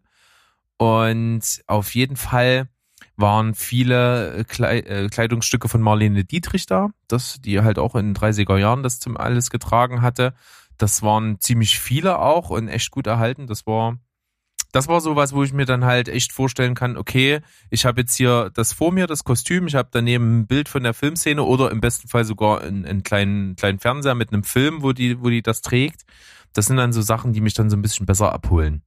Und auf jeden Fall waren viele äh, Kleidungsstücke von Marlene Dietrich da, das, die halt auch in den 30er Jahren das zum alles getragen hatte. Das waren ziemlich viele auch und echt gut erhalten. Das war, das war sowas, wo ich mir dann halt echt vorstellen kann, okay, ich habe jetzt hier das vor mir, das Kostüm, ich habe daneben ein Bild von der Filmszene oder im besten Fall sogar einen, einen kleinen, kleinen Fernseher mit einem Film, wo die, wo die das trägt. Das sind dann so Sachen, die mich dann so ein bisschen besser abholen.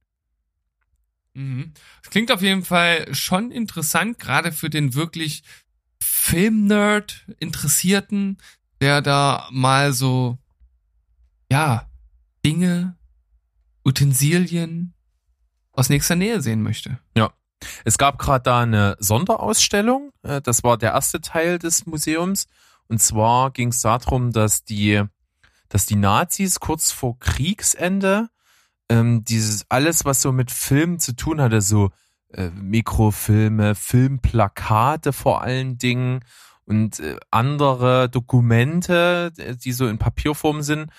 Mhm. Das klingt auf jeden Fall schon interessant, gerade für den wirklich Filmnerd Interessierten, der da mal so, ja, Dinge, Utensilien aus nächster Nähe sehen möchte. Ja. Es gab gerade da eine Sonderausstellung. Äh, das war der erste Teil des Museums. Und zwar ging es darum, dass die, dass die Nazis kurz vor Kriegsende ähm, dieses alles, was so mit Film zu tun hatte, so äh, Mikrofilme, Filmplakate vor allen Dingen und äh, andere Dokumente, die so in Papierform sind,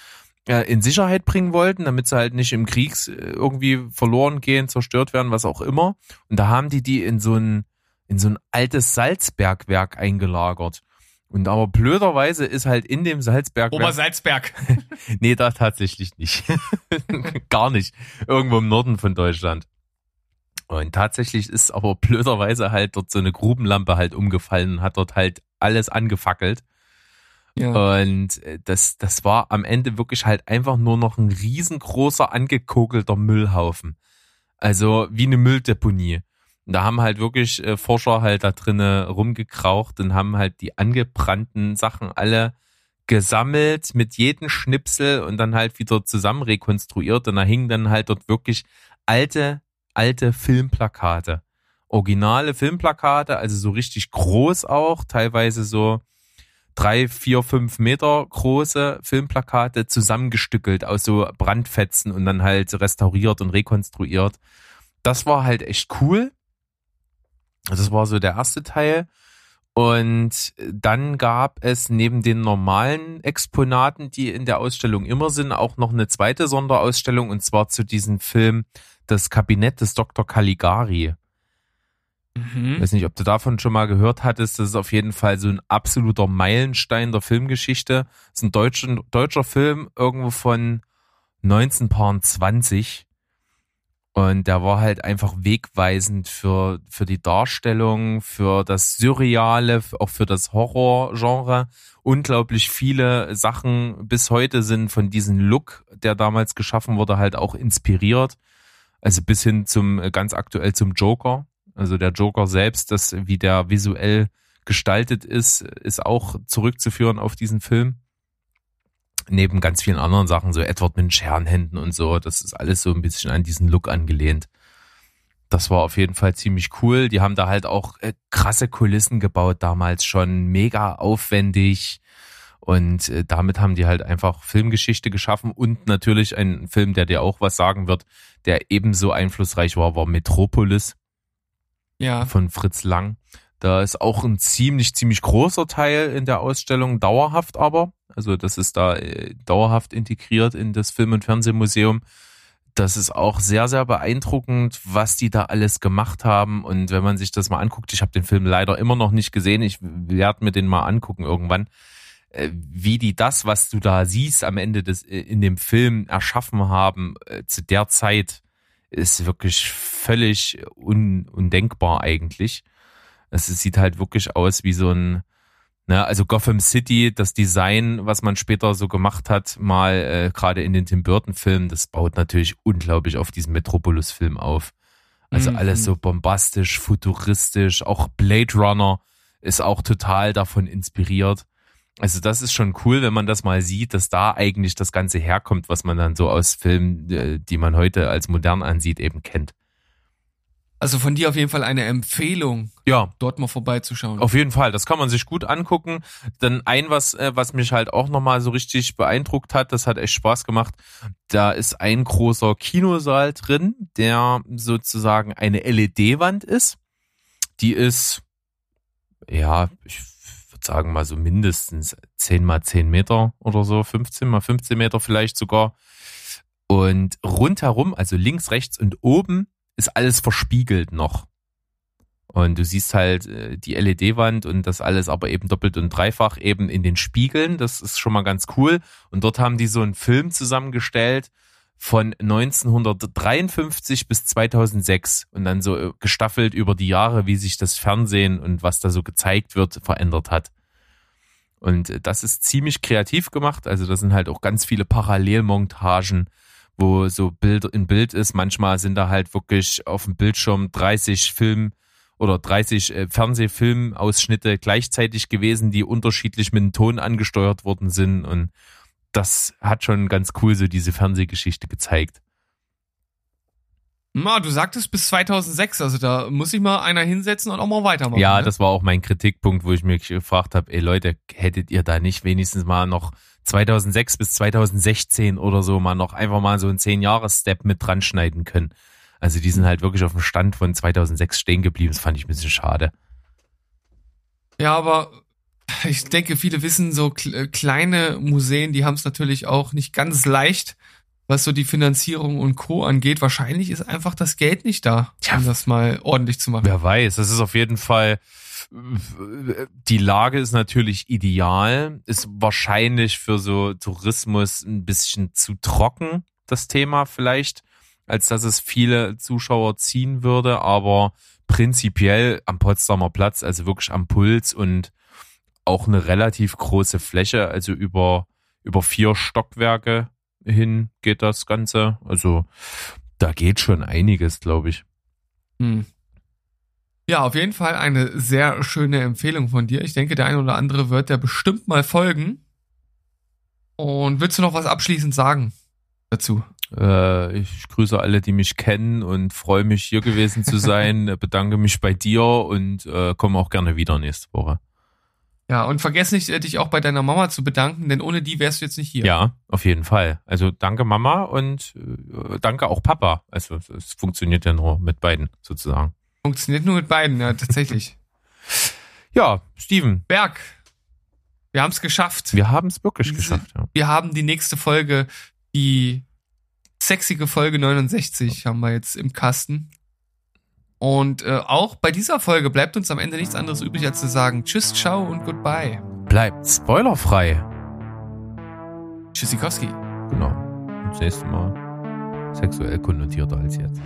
in Sicherheit bringen wollten, damit sie halt nicht im Krieg äh, irgendwie verloren gehen, zerstört werden, was auch immer. Und da haben die die in so ein in so ein altes Salzbergwerk eingelagert. Und aber blöderweise ist halt in dem Salzberg. Obersalzberg. nee, da tatsächlich nicht. Gar nicht. Irgendwo im Norden von Deutschland. Und tatsächlich ist aber blöderweise halt dort so eine Grubenlampe halt umgefallen, hat dort halt alles angefackelt. Ja. Und äh, das, das war am Ende wirklich halt einfach nur noch ein riesengroßer angekokelter Müllhaufen. Also wie eine Mülldeponie. Und da haben halt wirklich äh, Forscher halt da drinnen rumgekraucht und haben halt die angebrannten Sachen alle gesammelt mit jedem Schnipsel und dann halt wieder zusammen rekonstruiert und da hingen dann halt dort wirklich alte, alte Filmplakate. Originale Filmplakate, also so richtig groß auch, teilweise so drei, vier, fünf Meter große Filmplakate zusammengestückelt aus so Brandfetzen und dann halt restauriert und rekonstruiert. Das war halt echt cool. Das war so der erste Teil. Und dann gab es neben den normalen Exponaten, die in der Ausstellung immer sind, auch noch eine zweite Sonderausstellung und zwar zu diesem Film Das Kabinett des Dr. Caligari. Mhm. Weiß nicht, ob du davon schon mal gehört hattest. Das ist auf jeden Fall so ein absoluter Meilenstein der Filmgeschichte. Das ist ein deutscher, deutscher Film irgendwo von 1920 und der war halt einfach wegweisend für, für die Darstellung, für das Surreale, auch für das Horrorgenre. Unglaublich viele Sachen bis heute sind von diesem Look, der damals geschaffen wurde, halt auch inspiriert. Also bis hin zum, ganz aktuell zum Joker. Also der Joker selbst, das, wie der visuell gestaltet ist, ist auch zurückzuführen auf diesen Film neben ganz vielen anderen Sachen, so Edward mit Scherenhänden und so, das ist alles so ein bisschen an diesen Look angelehnt. Das war auf jeden Fall ziemlich cool. Die haben da halt auch äh, krasse Kulissen gebaut damals schon, mega aufwendig. Und äh, damit haben die halt einfach Filmgeschichte geschaffen und natürlich ein Film, der dir auch was sagen wird, der ebenso einflussreich war, war Metropolis. Ja. Von Fritz Lang. Da ist auch ein ziemlich, ziemlich großer Teil in der Ausstellung, dauerhaft aber. Also das ist da äh, dauerhaft integriert in das Film- und Fernsehmuseum. das ist auch sehr, sehr beeindruckend, was die da alles gemacht haben. Und wenn man sich das mal anguckt, ich habe den Film leider immer noch nicht gesehen, ich werde mir den mal angucken irgendwann, äh, wie die das, was du da siehst am Ende des äh, in dem Film erschaffen haben, zu der Zeit, ist wirklich völlig un, undenkbar eigentlich. Es sieht halt wirklich aus wie so ein Ne, also Gotham City, das Design, was man später so gemacht hat, mal äh, gerade in den Tim Burton-Filmen, das baut natürlich unglaublich auf diesen Metropolis-Film auf. Also mhm. alles so bombastisch, futuristisch, auch Blade Runner ist auch total davon inspiriert. Also das ist schon cool, wenn man das mal sieht, dass da eigentlich das Ganze herkommt, was man dann so aus Filmen, äh, die man heute als modern ansieht, eben kennt. Also von dir auf jeden Fall eine Empfehlung, ja. dort mal vorbeizuschauen. Auf jeden Fall, das kann man sich gut angucken. Dann ein, was, äh, was mich halt auch nochmal so richtig beeindruckt hat, das hat echt Spaß gemacht. Da ist ein großer Kinosaal drin, der sozusagen eine LED-Wand ist. Die ist, ja, ich sagen mal so mindestens 10 mal 10 Meter oder so, 15 mal 15 Meter vielleicht sogar. Und rundherum, also links, rechts und oben ist alles verspiegelt noch. Und du siehst halt äh, die LED-Wand und das alles aber eben doppelt und dreifach eben in den Spiegeln. Das ist schon mal ganz cool. Und dort haben die so einen Film zusammengestellt von 1953 bis 2006 und dann so äh, gestaffelt über die Jahre, wie sich das Fernsehen und was da so gezeigt wird, verändert hat. Und äh, das ist ziemlich kreativ gemacht. Also da sind halt auch ganz viele Parallelmontagen wo so Bild in Bild ist. Manchmal sind da halt wirklich auf dem Bildschirm 30 Film oder 30 äh, Fernsehfilmausschnitte gleichzeitig gewesen, die unterschiedlich mit dem Ton angesteuert worden sind. Und das hat schon ganz cool so diese Fernsehgeschichte gezeigt. Na, du sagtest bis 2006, also da muss sich mal einer hinsetzen und auch mal weitermachen. Ja, ne? das war auch mein Kritikpunkt, wo ich mich gefragt habe, ey Leute, hättet ihr da nicht wenigstens mal noch 2006 bis 2016 oder so mal noch einfach mal so einen 10-Jahres-Step mit dran schneiden können. Also die sind halt wirklich auf dem Stand von 2006 stehen geblieben. Das fand ich ein bisschen schade. Ja, aber ich denke, viele wissen, so äh, kleine Museen, die haben es natürlich auch nicht ganz leicht, was so die Finanzierung und Co. angeht. Wahrscheinlich ist einfach das Geld nicht da, ja. um das mal ordentlich zu machen. Wer weiß, das ist auf jeden Fall die Lage ist natürlich ideal, ist wahrscheinlich für so Tourismus ein bisschen zu trocken, das Thema vielleicht, als dass es viele Zuschauer ziehen würde, aber prinzipiell am Potsdamer Platz, also wirklich am Puls und auch eine relativ große Fläche, also über, über vier Stockwerke hin geht das Ganze. Also da geht schon einiges, glaube ich. Hm. Ja, auf jeden Fall eine sehr schöne Empfehlung von dir. Ich denke, der ein oder andere wird der bestimmt mal folgen. Und willst du noch was abschließend sagen dazu? Äh, ich grüße alle, die mich kennen und freue mich, hier gewesen zu sein. Bedanke mich bei dir und äh, komme auch gerne wieder nächste Woche. Ja, und vergiss nicht, äh, dich auch bei deiner Mama zu bedanken, denn ohne die wärst du jetzt nicht hier. Ja, auf jeden Fall. Also danke Mama und äh, danke auch Papa. Also es funktioniert ja nur mit beiden sozusagen. Funktioniert nur mit beiden, ja, tatsächlich. ja, Steven. Berg. Wir haben es geschafft. Wir haben es wirklich Diese, geschafft, ja. Wir haben die nächste Folge, die sexige Folge 69 haben wir jetzt im Kasten. Und äh, auch bei dieser Folge bleibt uns am Ende nichts anderes übrig, als zu sagen Tschüss, ciao und goodbye. Bleibt spoilerfrei. Tschüssikowski. Genau. Und das nächste Mal sexuell konnotierter als jetzt.